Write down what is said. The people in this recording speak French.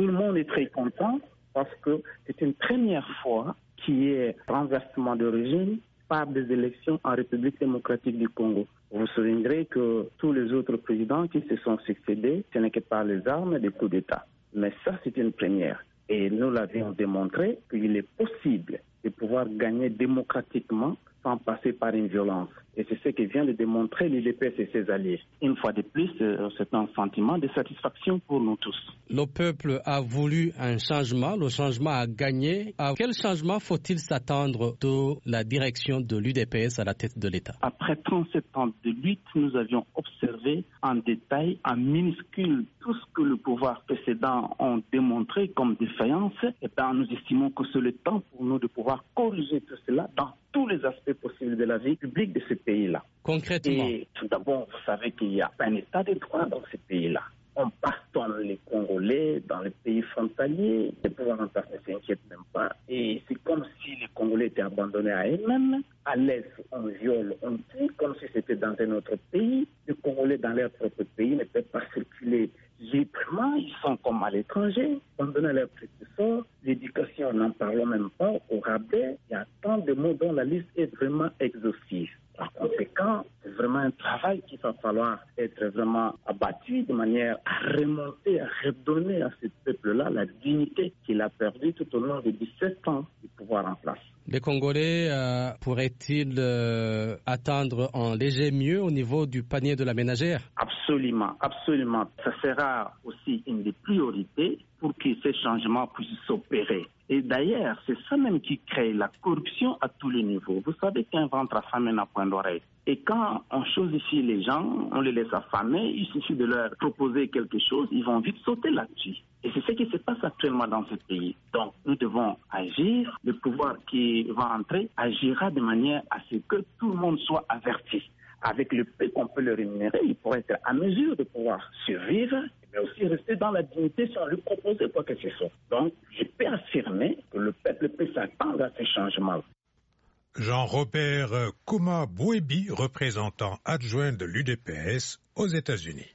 tout le monde est très content parce que c'est une première fois qu'il y ait renversement de régime par des élections en République démocratique du Congo. Vous soulignerez que tous les autres présidents qui se sont succédés, ce n'est que par les armes des coups d'État. Mais ça, c'est une première. Et nous l'avions démontré qu'il est possible de pouvoir gagner démocratiquement sans passer par une violence. Et c'est ce que vient de démontrer l'UDPS et ses alliés. Une fois de plus, euh, c'est un sentiment de satisfaction pour nous tous. Le peuple a voulu un changement, le changement a gagné. À quel changement faut-il s'attendre de la direction de l'UDPS à la tête de l'État? Après 37 ans de lutte, nous avions observé en détail, en minuscule, tout ce que le pouvoir précédent ont démontré comme défaillance. Et bien, nous estimons que c'est le temps pour nous de pouvoir corriger tout cela dans les aspects possibles de la vie publique de ce pays-là. Concrètement Et tout d'abord, vous savez qu'il y a un état de droit dans ce pays-là. On bastonne les Congolais dans les pays frontaliers. Les pouvoirs en place ne s'inquiètent même pas. Et c'est comme si les Congolais étaient abandonnés à eux-mêmes. À l'Est, on viole, on tue, comme si c'était dans un autre pays. Les Congolais, dans leur propre pays, ne peuvent pas circuler Ils sont comme à l'étranger. On donne leur petit sort. L'éducation, n'en parlons même pas. Au rabais, il y a tant de mots dont la liste est vraiment exhaustive. Par conséquent, c'est vraiment un travail qu'il va falloir être vraiment abattu de manière à remonter, à redonner à ce peuple-là la dignité qu'il a perdue tout au long des 17 ans du pouvoir en place. Les Congolais euh, pourraient-ils euh, attendre un léger mieux au niveau du panier de la ménagère? Absolument, absolument. Ça sera aussi une des priorités pour que ces changements puissent s'opérer. Et d'ailleurs, c'est ça même qui crée la corruption à tous les niveaux. Vous savez qu'un ventre affamé n'a point d'oreille. Et quand on chosifie les gens, on les laisse affamer, il suffit de leur proposer quelque chose, ils vont vite sauter là-dessus. Et c'est ce qui se passe actuellement dans ce pays. Donc, nous devons agir. Le pouvoir qui va entrer agira de manière à ce que tout le monde soit averti. Avec le peu qu'on peut le rémunérer, il pourrait être à mesure de pouvoir survivre, mais aussi rester dans la dignité sans lui proposer quoi que ce soit. Donc, je peux affirmer que le peuple peut s'attendre à ces changements. Jean-Robert Kouma Bouébi, représentant adjoint de l'UDPS aux États-Unis.